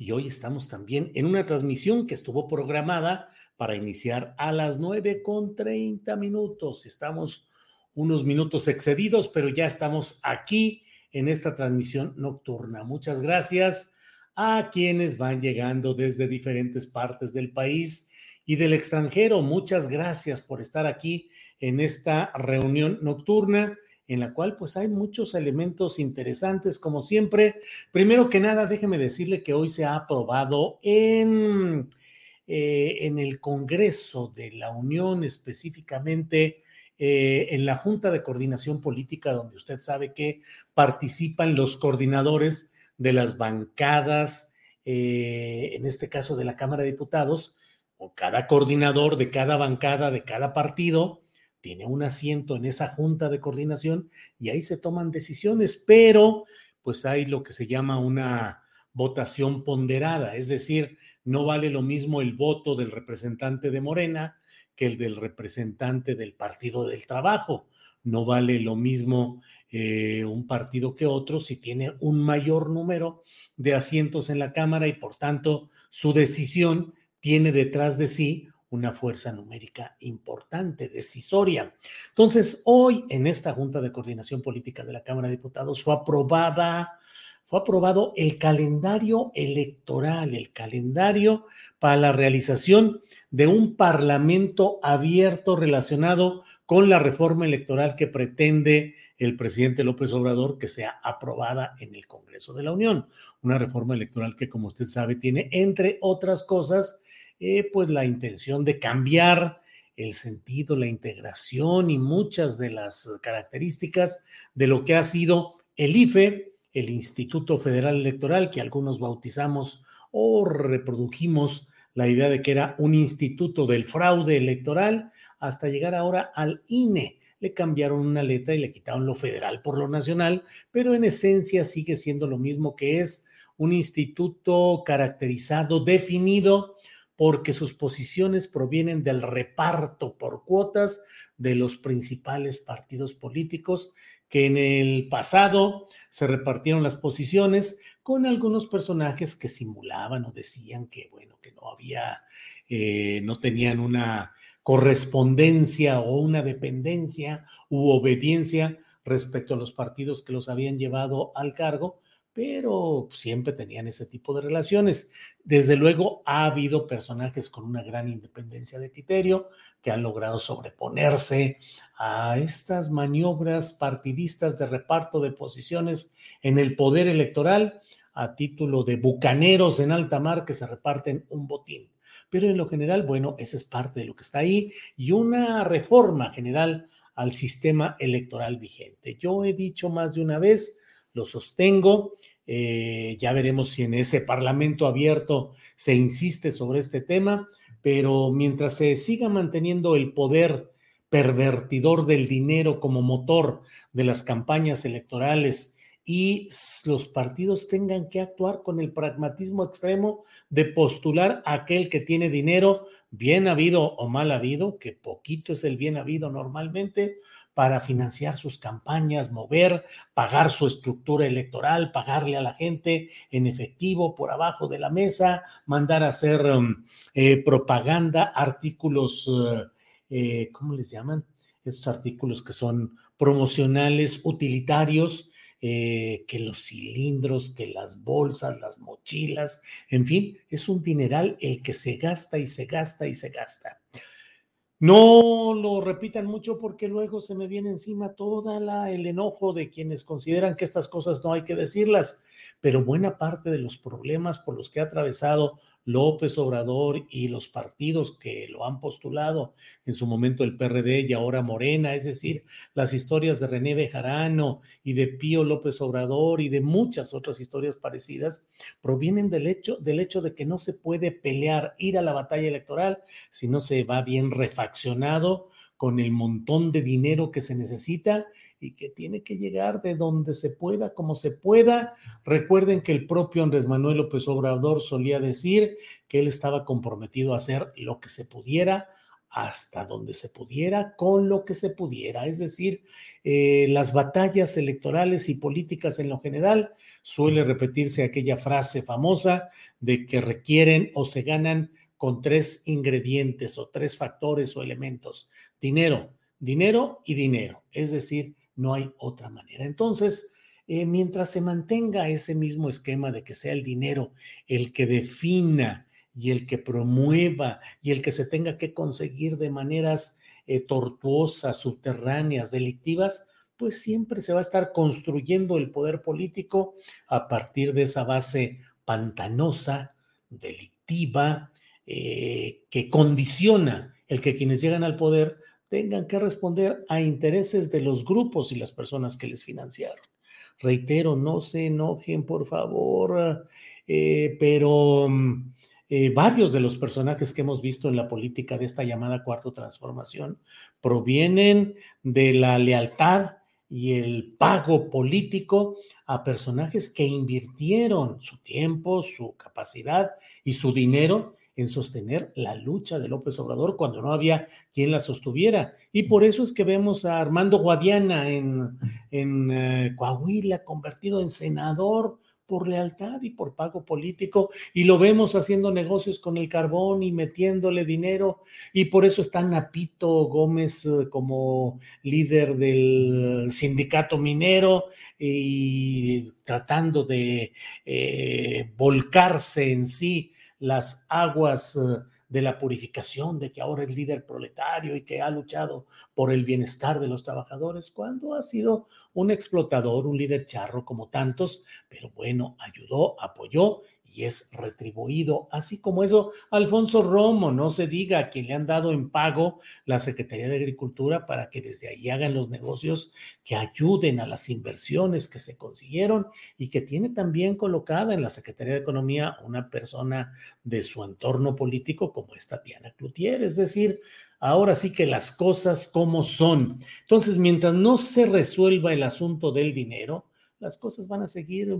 Y hoy estamos también en una transmisión que estuvo programada para iniciar a las 9 con 30 minutos. Estamos unos minutos excedidos, pero ya estamos aquí en esta transmisión nocturna. Muchas gracias a quienes van llegando desde diferentes partes del país y del extranjero. Muchas gracias por estar aquí en esta reunión nocturna en la cual pues hay muchos elementos interesantes como siempre. Primero que nada, déjeme decirle que hoy se ha aprobado en, eh, en el Congreso de la Unión, específicamente eh, en la Junta de Coordinación Política, donde usted sabe que participan los coordinadores de las bancadas, eh, en este caso de la Cámara de Diputados, o cada coordinador de cada bancada, de cada partido, tiene un asiento en esa junta de coordinación y ahí se toman decisiones, pero pues hay lo que se llama una votación ponderada, es decir, no vale lo mismo el voto del representante de Morena que el del representante del Partido del Trabajo. No vale lo mismo eh, un partido que otro si tiene un mayor número de asientos en la Cámara y por tanto su decisión tiene detrás de sí una fuerza numérica importante, decisoria. Entonces, hoy en esta Junta de Coordinación Política de la Cámara de Diputados fue aprobada, fue aprobado el calendario electoral, el calendario para la realización de un parlamento abierto relacionado con la reforma electoral que pretende el presidente López Obrador que sea aprobada en el Congreso de la Unión. Una reforma electoral que, como usted sabe, tiene, entre otras cosas, eh, pues la intención de cambiar el sentido, la integración y muchas de las características de lo que ha sido el IFE, el Instituto Federal Electoral, que algunos bautizamos o reprodujimos la idea de que era un instituto del fraude electoral, hasta llegar ahora al INE. Le cambiaron una letra y le quitaron lo federal por lo nacional, pero en esencia sigue siendo lo mismo que es un instituto caracterizado, definido porque sus posiciones provienen del reparto por cuotas de los principales partidos políticos que en el pasado se repartieron las posiciones con algunos personajes que simulaban o decían que, bueno, que no había, eh, no tenían una correspondencia o una dependencia u obediencia respecto a los partidos que los habían llevado al cargo, pero siempre tenían ese tipo de relaciones. Desde luego ha habido personajes con una gran independencia de criterio que han logrado sobreponerse a estas maniobras partidistas de reparto de posiciones en el poder electoral a título de bucaneros en alta mar que se reparten un botín. Pero en lo general, bueno, esa es parte de lo que está ahí y una reforma general al sistema electoral vigente. Yo he dicho más de una vez, lo sostengo. Eh, ya veremos si en ese Parlamento abierto se insiste sobre este tema, pero mientras se siga manteniendo el poder pervertidor del dinero como motor de las campañas electorales y los partidos tengan que actuar con el pragmatismo extremo de postular a aquel que tiene dinero, bien habido o mal habido, que poquito es el bien habido normalmente, para financiar sus campañas, mover, pagar su estructura electoral, pagarle a la gente en efectivo por abajo de la mesa, mandar a hacer um, eh, propaganda, artículos, uh, eh, ¿cómo les llaman? Esos artículos que son promocionales, utilitarios, eh, que los cilindros, que las bolsas, las mochilas, en fin, es un dineral el que se gasta y se gasta y se gasta. No lo repitan mucho porque luego se me viene encima todo el enojo de quienes consideran que estas cosas no hay que decirlas, pero buena parte de los problemas por los que ha atravesado López Obrador y los partidos que lo han postulado, en su momento el PRD y ahora Morena, es decir, las historias de René Bejarano y de Pío López Obrador y de muchas otras historias parecidas, provienen del hecho, del hecho de que no se puede pelear, ir a la batalla electoral si no se va bien refaccionado con el montón de dinero que se necesita y que tiene que llegar de donde se pueda, como se pueda. Recuerden que el propio Andrés Manuel López Obrador solía decir que él estaba comprometido a hacer lo que se pudiera hasta donde se pudiera, con lo que se pudiera. Es decir, eh, las batallas electorales y políticas en lo general suele repetirse aquella frase famosa de que requieren o se ganan con tres ingredientes o tres factores o elementos. Dinero, dinero y dinero. Es decir, no hay otra manera. Entonces, eh, mientras se mantenga ese mismo esquema de que sea el dinero el que defina y el que promueva y el que se tenga que conseguir de maneras eh, tortuosas, subterráneas, delictivas, pues siempre se va a estar construyendo el poder político a partir de esa base pantanosa, delictiva, eh, que condiciona el que quienes llegan al poder tengan que responder a intereses de los grupos y las personas que les financiaron. Reitero, no se enojen, por favor, eh, pero mm, eh, varios de los personajes que hemos visto en la política de esta llamada cuarta transformación provienen de la lealtad y el pago político a personajes que invirtieron su tiempo, su capacidad y su dinero en sostener la lucha de López Obrador cuando no había quien la sostuviera. Y por eso es que vemos a Armando Guadiana en, en eh, Coahuila convertido en senador por lealtad y por pago político, y lo vemos haciendo negocios con el carbón y metiéndole dinero, y por eso está Napito Gómez eh, como líder del sindicato minero y tratando de eh, volcarse en sí las aguas eh, de la purificación, de que ahora es líder proletario y que ha luchado por el bienestar de los trabajadores, cuando ha sido un explotador, un líder charro como tantos, pero bueno, ayudó, apoyó y es retribuido. Así como eso, Alfonso Romo, no se diga a quien le han dado en pago la Secretaría de Agricultura para que desde ahí hagan los negocios que ayuden a las inversiones que se consiguieron y que tiene también colocada en la Secretaría de Economía una persona de su entorno político como es Tatiana Cloutier. Es decir, ahora sí que las cosas como son. Entonces, mientras no se resuelva el asunto del dinero, las cosas van a seguir,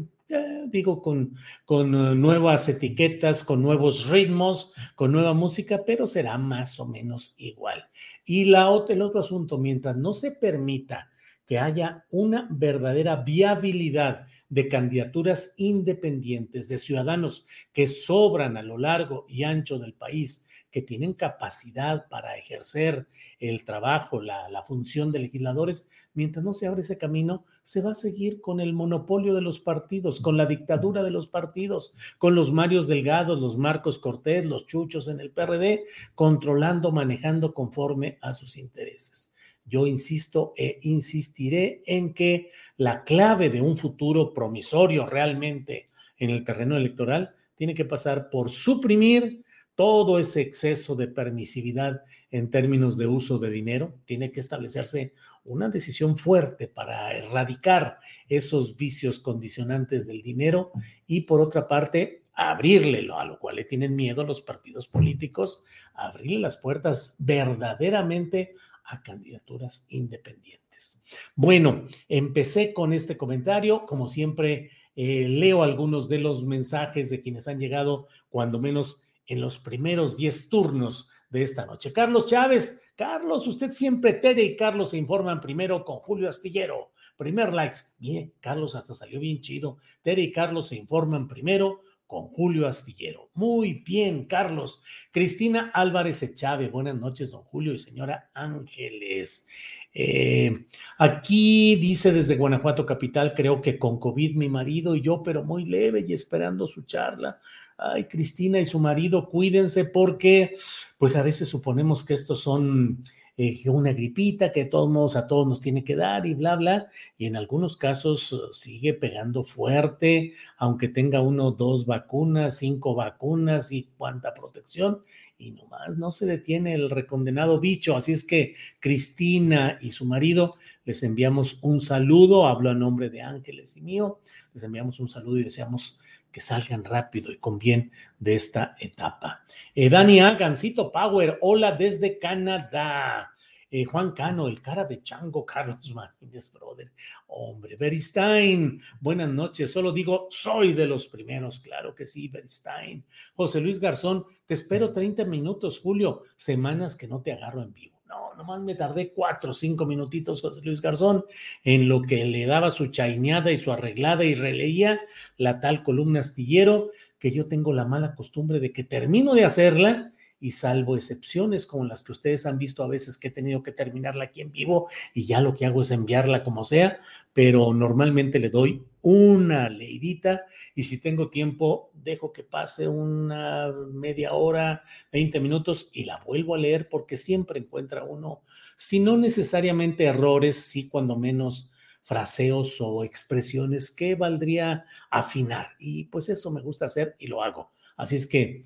digo, con, con eh, nuevas etiquetas, con nuevos ritmos, con nueva música, pero será más o menos igual. Y la el otro asunto, mientras no se permita que haya una verdadera viabilidad de candidaturas independientes, de ciudadanos que sobran a lo largo y ancho del país, que tienen capacidad para ejercer el trabajo, la, función de legisladores, mientras no se abre ese camino, se va a seguir con el monopolio de los partidos, con la dictadura de los partidos, con los Marios Delgados, los Marcos Cortés, los Chuchos en el PRD, controlando, manejando conforme a sus intereses. Yo insisto e insistiré en que la clave de un futuro promisorio realmente en el terreno electoral tiene que pasar por suprimir todo ese exceso de permisividad en términos de uso de dinero, tiene que establecerse una decisión fuerte para erradicar esos vicios condicionantes del dinero y por otra parte abrirle, a lo cual le tienen miedo los partidos políticos, abrirle las puertas verdaderamente a candidaturas independientes. Bueno, empecé con este comentario. Como siempre, eh, leo algunos de los mensajes de quienes han llegado, cuando menos en los primeros 10 turnos de esta noche. Carlos Chávez, Carlos, usted siempre, Tere y Carlos se informan primero con Julio Astillero. Primer likes. Mire, Carlos hasta salió bien chido. Tere y Carlos se informan primero con Julio Astillero. Muy bien, Carlos. Cristina Álvarez Echave, buenas noches, don Julio y señora Ángeles. Eh, aquí dice desde Guanajuato Capital, creo que con COVID mi marido y yo, pero muy leve y esperando su charla. Ay, Cristina y su marido, cuídense porque pues a veces suponemos que estos son eh, una gripita que de todos modos a todos nos tiene que dar y bla, bla, y en algunos casos uh, sigue pegando fuerte, aunque tenga uno, dos vacunas, cinco vacunas y cuánta protección, y nomás no se detiene el recondenado bicho. Así es que Cristina y su marido les enviamos un saludo, hablo a nombre de Ángeles y mío, les enviamos un saludo y deseamos que salgan rápido y con bien de esta etapa. Eh, Dani Gancito Power, hola desde Canadá. Eh, Juan Cano, el cara de chango, Carlos Martínez, brother. Hombre, Beristain, buenas noches. Solo digo, soy de los primeros, claro que sí, Beristain. José Luis Garzón, te espero 30 minutos, Julio, semanas que no te agarro en vivo. No, nomás me tardé cuatro o cinco minutitos, José Luis Garzón, en lo que le daba su chaineada y su arreglada y releía la tal columna astillero, que yo tengo la mala costumbre de que termino de hacerla y salvo excepciones como las que ustedes han visto a veces que he tenido que terminarla aquí en vivo y ya lo que hago es enviarla como sea, pero normalmente le doy una leidita y si tengo tiempo dejo que pase una media hora, 20 minutos y la vuelvo a leer porque siempre encuentra uno, si no necesariamente errores, sí cuando menos fraseos o expresiones que valdría afinar y pues eso me gusta hacer y lo hago. Así es que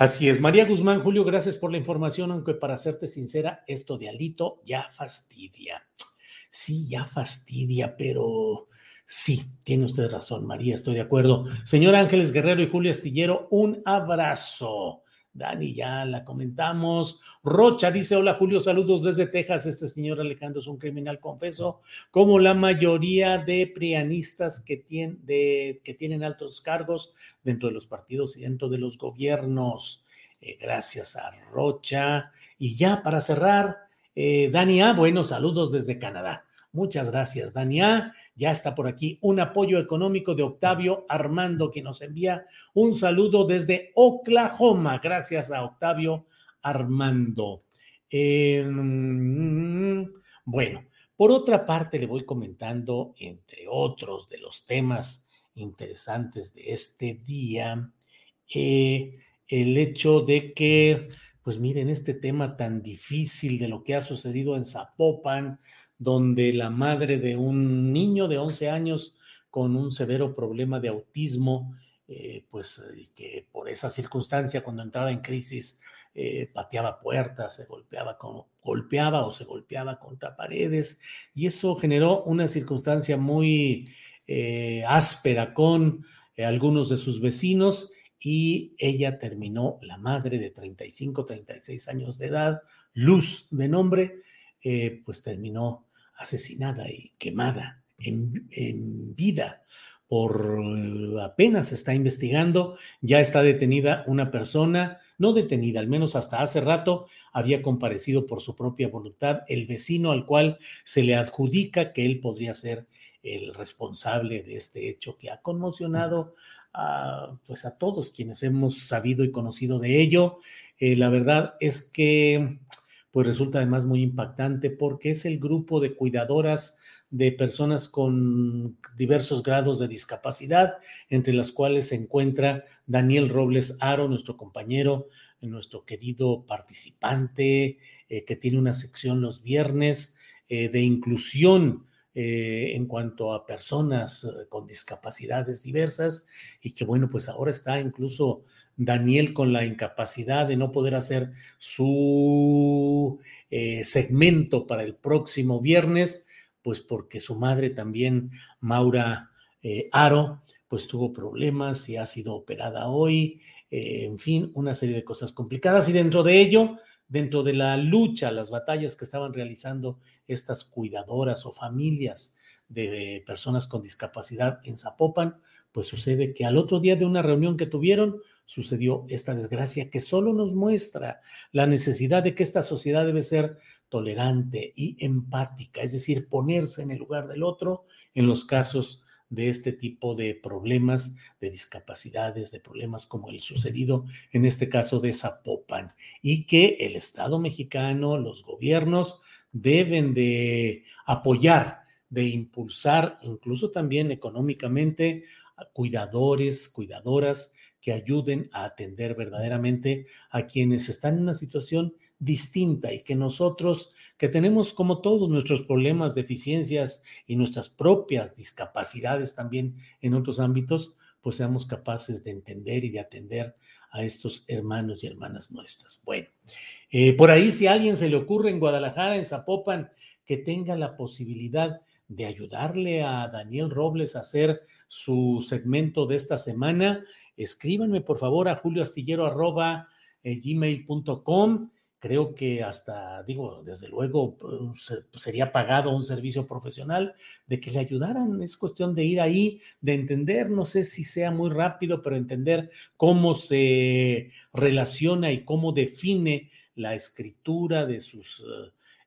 Así es. María Guzmán, Julio, gracias por la información, aunque para serte sincera, esto de Alito ya fastidia. Sí, ya fastidia, pero sí, tiene usted razón, María, estoy de acuerdo. Señor Ángeles Guerrero y Julio Astillero, un abrazo. Dani, ya la comentamos. Rocha dice: Hola Julio, saludos desde Texas. Este señor Alejandro es un criminal, confeso, como la mayoría de prianistas que, que tienen altos cargos dentro de los partidos y dentro de los gobiernos. Eh, gracias a Rocha. Y ya para cerrar, eh, Dani A, bueno, saludos desde Canadá. Muchas gracias, Dania. Ya está por aquí un apoyo económico de Octavio Armando, que nos envía un saludo desde Oklahoma. Gracias a Octavio Armando. Em, bueno, por otra parte, le voy comentando, entre otros de los temas interesantes de este día, eh, el hecho de que, pues miren, este tema tan difícil de lo que ha sucedido en Zapopan, donde la madre de un niño de 11 años con un severo problema de autismo, eh, pues que por esa circunstancia, cuando entraba en crisis, eh, pateaba puertas, se golpeaba, con, golpeaba o se golpeaba contra paredes, y eso generó una circunstancia muy eh, áspera con algunos de sus vecinos, y ella terminó, la madre de 35, 36 años de edad, Luz de nombre, pues terminó asesinada y quemada en, vida por apenas se está investigando, ya está detenida una persona, no detenida, al menos hasta hace rato había comparecido por su propia voluntad el vecino al cual se le adjudica que él podría ser el responsable de este hecho que ha conmocionado a, pues a todos quienes hemos sabido y conocido de ello. Eh, la verdad es que pues resulta además muy impactante porque es el grupo de cuidadoras de personas con diversos grados de discapacidad, entre las cuales se encuentra Daniel Robles Aro, nuestro compañero, nuestro querido participante, eh, que tiene una sección los viernes eh, de inclusión eh, en cuanto a personas con discapacidades diversas y que bueno, pues ahora está incluso Daniel con la incapacidad de no poder hacer su eh, segmento para el próximo viernes, pues porque su madre también, Maura eh, Aro, pues tuvo problemas y ha sido operada hoy, eh, en fin, una serie de cosas complicadas. Y dentro de ello, dentro de la lucha, las batallas que estaban realizando estas cuidadoras o familias de personas con discapacidad en Zapopan, pues sucede que al otro día de una reunión que tuvieron, sucedió esta desgracia que solo nos muestra la necesidad de que esta sociedad debe ser tolerante y empática, es decir, ponerse en el lugar del otro en los casos de este tipo de problemas, de discapacidades, de problemas como el sucedido en este caso de Zapopan, y que el Estado mexicano, los gobiernos deben de apoyar, de impulsar, incluso también económicamente, a cuidadores, cuidadoras que ayuden a atender verdaderamente a quienes están en una situación distinta y que nosotros, que tenemos como todos nuestros problemas, deficiencias y nuestras propias discapacidades también en otros ámbitos, pues seamos capaces de entender y de atender a estos hermanos y hermanas nuestras. Bueno, eh, por ahí si a alguien se le ocurre en Guadalajara, en Zapopan, que tenga la posibilidad de ayudarle a Daniel Robles a hacer su segmento de esta semana, escríbanme por favor a julioastillero.gmail.com. Creo que hasta, digo, desde luego sería pagado un servicio profesional de que le ayudaran. Es cuestión de ir ahí, de entender, no sé si sea muy rápido, pero entender cómo se relaciona y cómo define la escritura de sus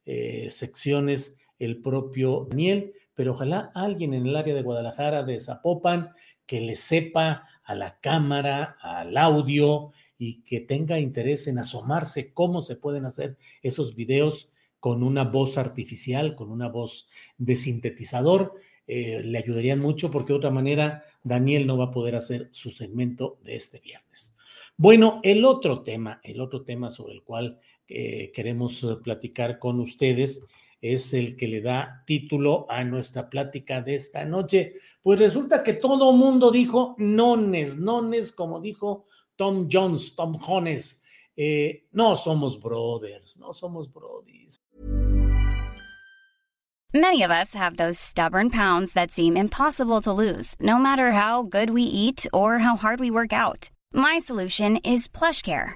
eh, secciones el propio Daniel, pero ojalá alguien en el área de Guadalajara, de Zapopan, que le sepa a la cámara, al audio y que tenga interés en asomarse cómo se pueden hacer esos videos con una voz artificial, con una voz de sintetizador. Eh, le ayudarían mucho porque de otra manera Daniel no va a poder hacer su segmento de este viernes. Bueno, el otro tema, el otro tema sobre el cual eh, queremos eh, platicar con ustedes es el que le da título a nuestra plática de esta noche. Pues resulta que todo mundo dijo nones, nones, como dijo Tom Jones, Tom Jones. Eh, no somos brothers, no somos brodies. Many of us have those stubborn pounds that seem impossible to lose, no matter how good we eat or how hard we work out. My solution is PlushCare.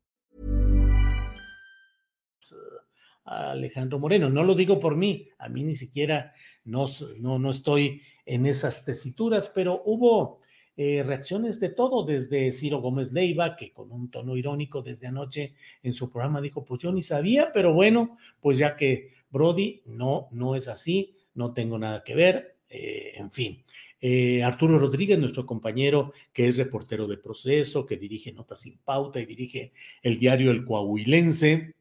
Alejandro Moreno, no lo digo por mí, a mí ni siquiera no, no, no estoy en esas tesituras, pero hubo eh, reacciones de todo, desde Ciro Gómez Leiva, que con un tono irónico desde anoche en su programa dijo, pues yo ni sabía, pero bueno, pues ya que Brody, no, no es así, no tengo nada que ver, eh, en fin. Eh, Arturo Rodríguez, nuestro compañero que es reportero de proceso, que dirige Notas sin Pauta y dirige el diario El Coahuilense,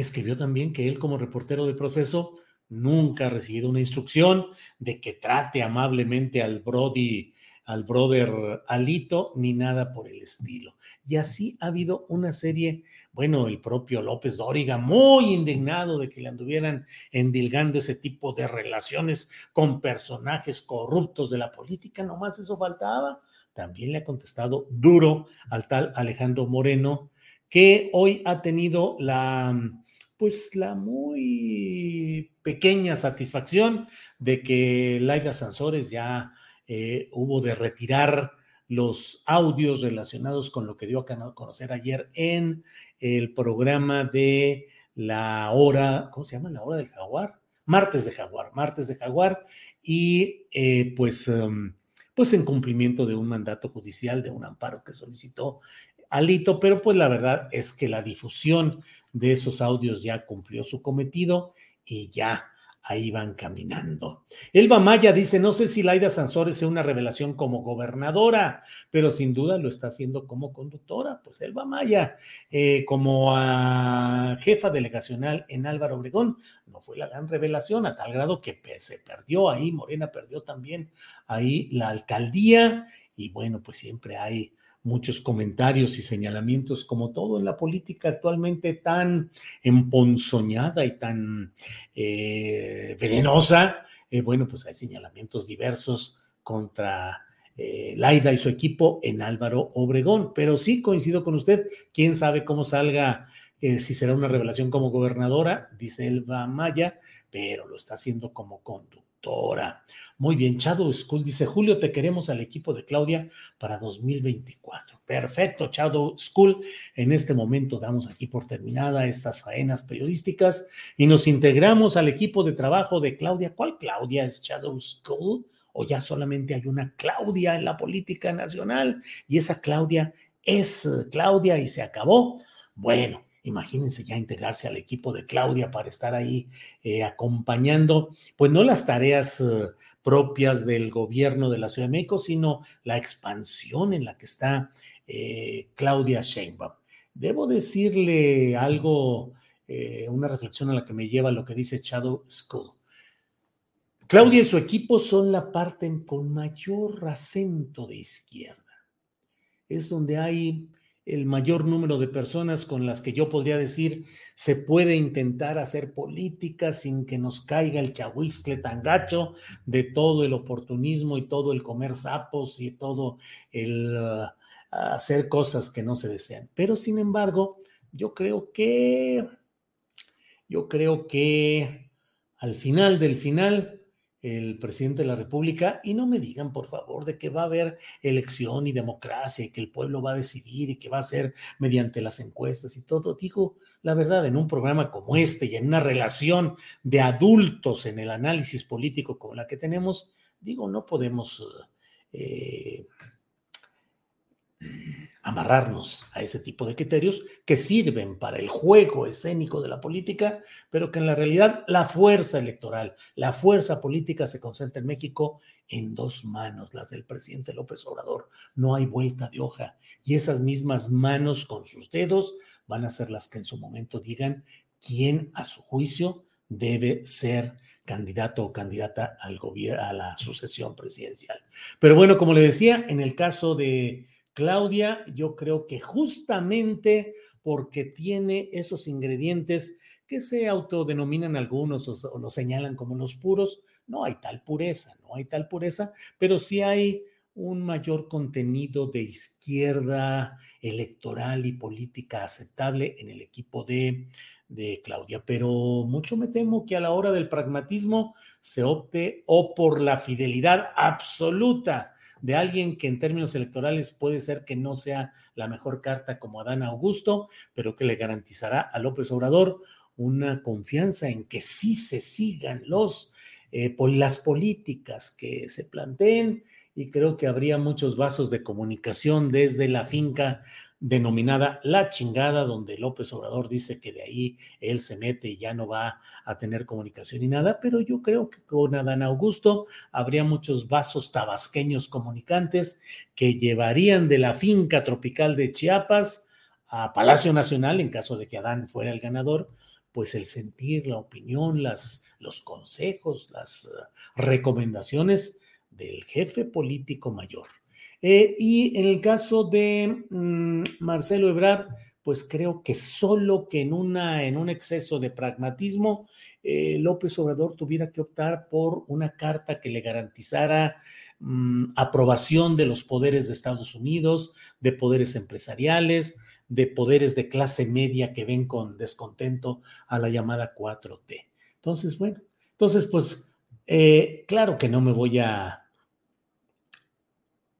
escribió también que él como reportero de proceso nunca ha recibido una instrucción de que trate amablemente al Brody al brother Alito, ni nada por el estilo. Y así ha habido una serie, bueno, el propio López Dóriga, muy indignado de que le anduvieran endilgando ese tipo de relaciones con personajes corruptos de la política, nomás eso faltaba. También le ha contestado duro al tal Alejandro Moreno, que hoy ha tenido la, pues la muy pequeña satisfacción de que Laida Sansores ya eh, hubo de retirar los audios relacionados con lo que dio a conocer ayer en el programa de la hora, ¿cómo se llama? La hora del jaguar. Martes de jaguar, martes de jaguar. Y eh, pues, em, pues en cumplimiento de un mandato judicial, de un amparo que solicitó Alito, pero pues la verdad es que la difusión de esos audios ya cumplió su cometido y ya ahí van caminando. Elba Maya dice, no sé si Laida Sansores sea una revelación como gobernadora, pero sin duda lo está haciendo como conductora. Pues Elba Maya, eh, como jefa delegacional en Álvaro Obregón, no fue la gran revelación, a tal grado que se perdió ahí, Morena perdió también ahí la alcaldía, y bueno, pues siempre hay muchos comentarios y señalamientos, como todo en la política actualmente tan emponzoñada y tan eh, venenosa. Eh, bueno, pues hay señalamientos diversos contra eh, Laida y su equipo en Álvaro Obregón, pero sí coincido con usted, quién sabe cómo salga, si será una revelación como gobernadora, dice Elba Maya, pero lo está haciendo como conductor muy bien, Shadow School dice, Julio, te queremos al equipo de Claudia para 2024. Perfecto, Shadow School. En este momento damos aquí por terminada estas faenas periodísticas y nos integramos al equipo de trabajo de Claudia. ¿Cuál Claudia es Shadow School? ¿O ya solamente hay una Claudia en la política nacional? Y esa Claudia es Claudia y se acabó. Bueno, Imagínense ya integrarse al equipo de Claudia para estar ahí eh, acompañando, pues no las tareas eh, propias del gobierno de la Ciudad de México, sino la expansión en la que está eh, Claudia Sheinbaum. Debo decirle algo, una reflexión a la que me lleva lo que dice Shadow School. Claudia y su equipo son la parte con mayor acento de izquierda. Es donde hay el mayor número de personas con las que yo podría decir se puede intentar hacer política sin que nos caiga el chahuiscle tan gacho de todo el oportunismo y todo el comer sapos y todo el uh, hacer cosas que no se desean. Pero sin embargo, yo creo que, yo creo que al final del final, el presidente de la República y no me digan, por favor, de que va a haber elección y democracia y que el pueblo va a decidir y que va a ser mediante las encuestas y todo. Digo, la verdad, en un programa como este y en una relación de adultos en el análisis político como la que tenemos, digo, no podemos eh, amarrarnos a ese tipo de criterios que sirven para el juego escénico de la política, pero que en la realidad la fuerza electoral, la fuerza política se concentra en México en dos manos, las del presidente López Obrador. No hay vuelta de hoja y esas mismas manos con sus dedos van a ser las que en su momento digan quién a su juicio debe ser candidato o candidata al gobierno, a la sucesión presidencial. Pero bueno, como le decía, en el caso de Claudia, yo creo que justamente porque tiene esos ingredientes que se autodenominan algunos o, lo señalan como los puros, no hay tal pureza, no hay tal pureza, pero sí hay un mayor contenido de izquierda electoral y política aceptable en el equipo de, de, Claudia. Pero mucho me temo que a la hora del pragmatismo se opte o por la fidelidad absoluta de alguien que en términos electorales puede ser que no sea la mejor carta como Adán Augusto, pero que le garantizará a López Obrador una confianza en que sí se sigan los, eh, las políticas que se planteen y creo que habría muchos vasos de comunicación desde la finca denominada La Chingada, donde López Obrador dice que de ahí él se mete y ya no va a tener comunicación y nada, pero yo creo que con Adán Augusto habría muchos vasos tabasqueños comunicantes que llevarían de la finca tropical de Chiapas a Palacio Nacional, en caso de que Adán fuera el ganador, pues el sentir, la opinión, las, los consejos, las uh, recomendaciones del jefe político mayor. Eh, y en el caso de mm, Marcelo Ebrard, pues creo que solo que en, una, en un exceso de pragmatismo, eh, López Obrador tuviera que optar por una carta que le garantizara mm, aprobación de los poderes de Estados Unidos, de poderes empresariales, de poderes de clase media que ven con descontento a la llamada 4T. Entonces, bueno, entonces, pues, eh, claro que no me voy a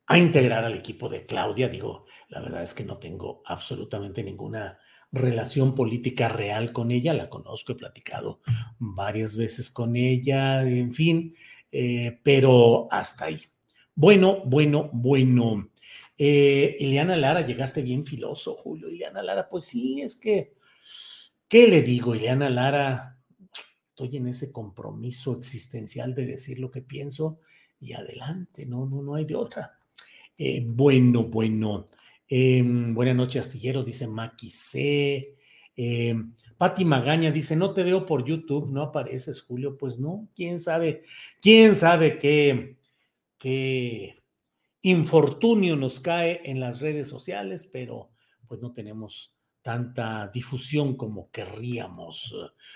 a integrar al equipo de Claudia. Digo, la verdad es que no tengo absolutamente ninguna relación política real con ella, la conozco, he platicado varias veces con ella, en fin, eh, pero hasta ahí. Bueno, bueno, bueno. Eh, Ileana Lara, llegaste bien filoso, Julio. Ileana Lara, pues sí, es que, ¿qué le digo? Ileana Lara estoy en ese compromiso existencial de decir lo que pienso y adelante, no, no, no hay de otra. Eh, bueno, bueno. Em, buenas noches, astillero, dice Maki C. Eh, Pati Magaña dice, no te veo por YouTube, no apareces, Julio. Pues no, quién sabe, quién sabe qué, qué infortunio nos cae en las redes sociales, pero pues no tenemos tanta difusión como querríamos.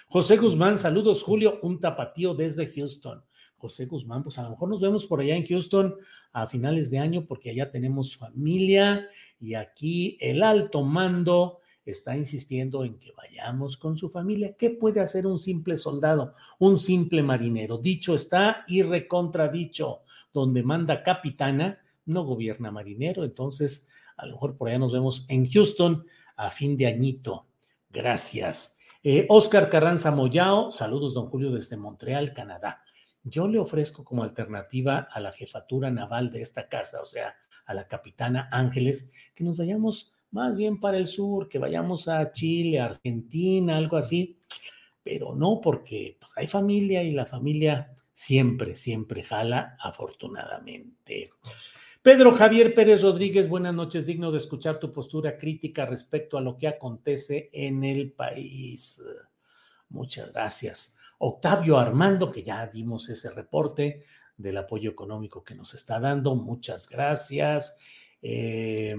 José Guzmán, saludos, Julio, un tapatío desde Houston. José Guzmán, pues a lo mejor nos vemos por allá en Houston a finales de año porque allá tenemos familia y aquí el alto mando está insistiendo en que vayamos con su familia. ¿Qué puede hacer un simple soldado, un simple marinero? Dicho está y recontradicho, donde manda capitana, no gobierna marinero. Entonces, a lo mejor por allá nos vemos en Houston a fin de añito. Gracias. Eh, Oscar Carranza Moyao, saludos, don Julio, desde Montreal, Canadá. Yo le ofrezco como alternativa a la jefatura naval de esta casa, o sea, a la capitana Ángeles, que nos vayamos más bien para el sur, que vayamos a Chile, Argentina, algo así, pero no porque pues, hay familia y la familia siempre, siempre jala, afortunadamente. Pedro Javier Pérez Rodríguez, buenas noches, digno de escuchar tu postura crítica respecto a lo que acontece en el país. Muchas gracias. Octavio Armando, que ya dimos ese reporte del apoyo económico que nos está dando, muchas gracias. Eh,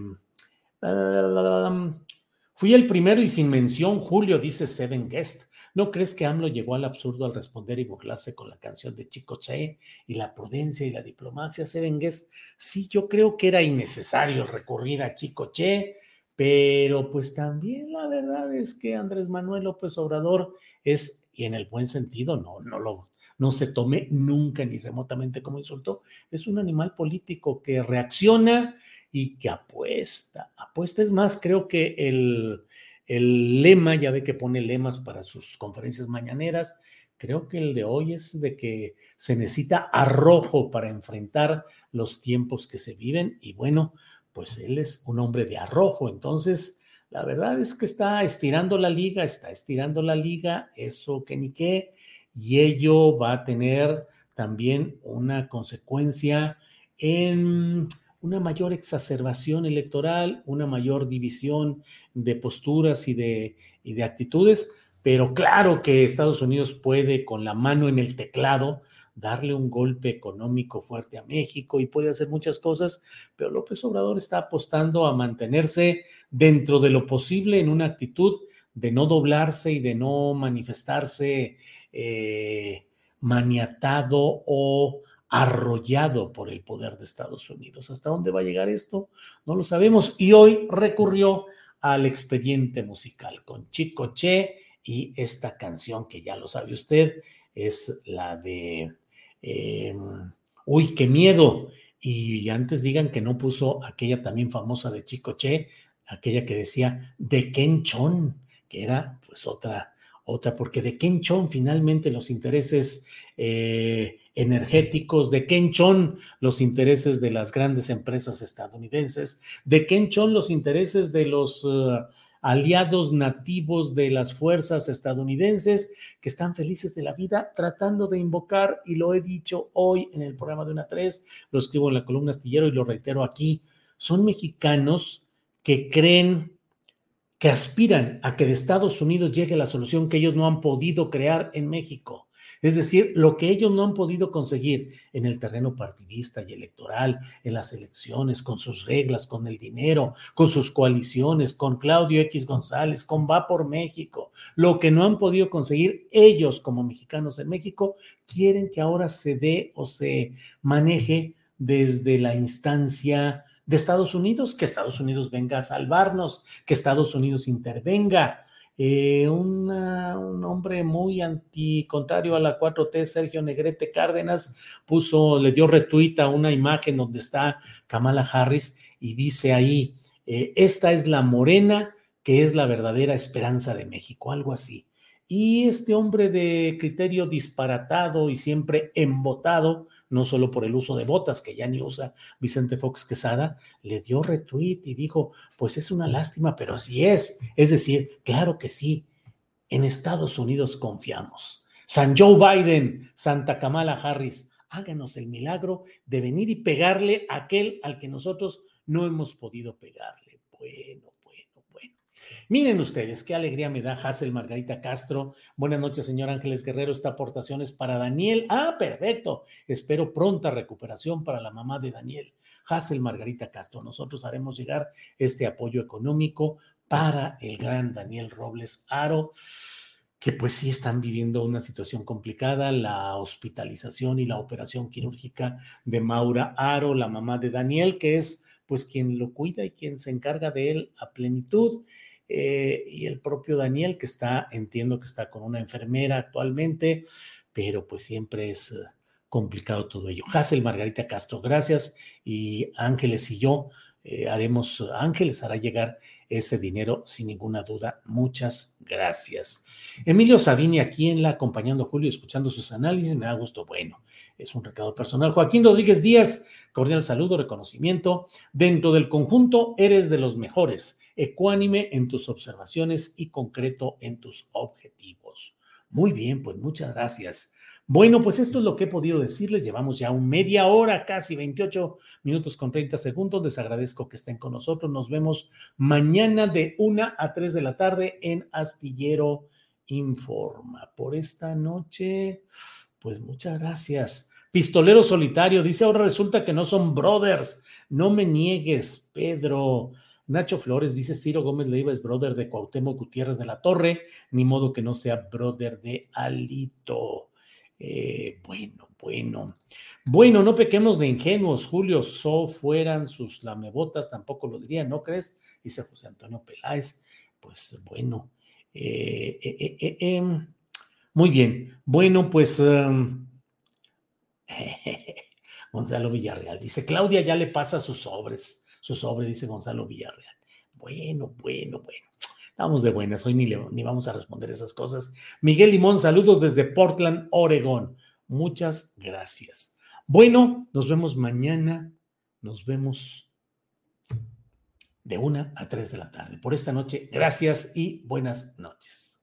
fui el primero y sin mención, Julio, dice Seven Guest. ¿No crees que AMLO llegó al absurdo al responder y burlarse con la canción de Chico Che y la prudencia y la diplomacia? Serengues, sí, yo creo que era innecesario recurrir a Chico Che, pero pues también la verdad es que Andrés Manuel López Obrador es, y en el buen sentido, no, no lo, no se tome nunca ni remotamente como insulto, es un animal político que reacciona y que apuesta, apuesta. Es más, creo que el, el lema, ya ve que pone lemas para sus conferencias mañaneras. Creo que el de hoy es de que se necesita arrojo para enfrentar los tiempos que se viven y bueno, pues él es un hombre de arrojo. Entonces, la verdad es que está estirando la liga, está estirando la liga, eso que ni qué, y ello va a tener también una consecuencia en una mayor exacerbación electoral, una mayor división de posturas y de, y de actitudes, pero claro que Estados Unidos puede con la mano en el teclado darle un golpe económico fuerte a México y puede hacer muchas cosas, pero López Obrador está apostando a mantenerse dentro de lo posible en una actitud de no doblarse y de no manifestarse eh, maniatado o arrollado por el poder de Estados Unidos. ¿Hasta dónde va a llegar esto? No lo sabemos. Y hoy recurrió al expediente musical con Chico Che y esta canción que ya lo sabe usted es la de em, Uy, qué miedo. Y antes digan que no puso aquella también famosa de Chico Che, aquella que decía de Ken Chon, que era pues otra, otra, porque de Ken Chon finalmente los intereses eh, energéticos, de Ken Chon los intereses de las grandes empresas estadounidenses, de Ken Chon los intereses de los uh, aliados nativos de las fuerzas estadounidenses que están felices de la vida tratando de invocar, y lo he dicho hoy en el programa de una 3, lo escribo en la columna astillero y lo reitero aquí, son mexicanos que creen que aspiran a que de Estados Unidos llegue la solución que ellos no han podido crear en México. Es decir, lo que ellos no han podido conseguir en el terreno partidista y electoral, en las elecciones, con sus reglas, con el dinero, con sus coaliciones, con Claudio X González, con Va por México, lo que no han podido conseguir ellos como mexicanos en México, quieren que ahora se dé o se maneje desde la instancia de Estados Unidos, que Estados Unidos venga a salvarnos, que Estados Unidos intervenga, eh, un hombre muy anti, contrario a la 4T, Sergio Negrete Cárdenas, puso, le dio retweet a una imagen donde está Kamala Harris y dice ahí, eh, esta es la morena que es la verdadera esperanza de México, algo así. Y este hombre de criterio disparatado y siempre embotado, no solo por el uso de botas que ya ni usa Vicente Fox Quesada, le dio retweet y dijo, pues es una lástima, pero así es. Es decir, claro que sí, en Estados Unidos confiamos. San Joe Biden, Santa Kamala Harris, háganos el milagro de venir y pegarle a aquel al que nosotros no hemos podido pegarle. Bueno. Miren ustedes, qué alegría me da Hazel Margarita Castro. Buenas noches, señor Ángeles Guerrero. Esta aportación es para Daniel. Ah, perfecto. Espero pronta recuperación para la mamá de Daniel. Hazel Margarita Castro. Nosotros haremos llegar este apoyo económico para el gran Daniel Robles Aro que pues sí están viviendo una situación complicada, la hospitalización y la operación quirúrgica de Maura Aro, la mamá de Daniel, que es pues quien lo cuida y quien se encarga de él a plenitud, eh, y el propio Daniel, que está, entiendo que está con una enfermera actualmente, pero pues siempre es eh, complicado todo ello. Hazel Margarita Castro, gracias, y Ángeles y yo eh, haremos, Ángeles hará llegar ese dinero sin ninguna duda. Muchas gracias. Emilio Sabini aquí en la acompañando Julio, escuchando sus análisis, me da gusto. Bueno, es un recado personal. Joaquín Rodríguez Díaz, cordial saludo, reconocimiento. Dentro del conjunto, eres de los mejores, ecuánime en tus observaciones y concreto en tus objetivos. Muy bien, pues muchas gracias. Bueno, pues esto es lo que he podido decirles. Llevamos ya media hora, casi 28 minutos con 30 segundos. Les agradezco que estén con nosotros. Nos vemos mañana de 1 a 3 de la tarde en Astillero Informa. Por esta noche, pues muchas gracias. Pistolero solitario, dice ahora resulta que no son brothers. No me niegues, Pedro. Nacho Flores dice Ciro Gómez Leiva es brother de Cuauhtémoc Gutiérrez de la Torre, ni modo que no sea brother de Alito. Eh, bueno, bueno. Bueno, no pequemos de ingenuos, Julio, so fueran sus lamebotas, tampoco lo diría, ¿no crees? Dice José Antonio Peláez. Pues bueno. Eh, eh, muy bien. Bueno, pues em, Gonzalo Villarreal dice, Claudia ya le pasa sus sobres, su sobre, dice Gonzalo Villarreal. Bueno, bueno, bueno. Estamos de buenas, hoy ni, ni vamos a responder esas cosas. Miguel Limón, saludos desde Portland, Oregón. Muchas gracias. Bueno, nos vemos mañana. Nos vemos de una a tres de la tarde. Por esta noche, gracias y buenas noches.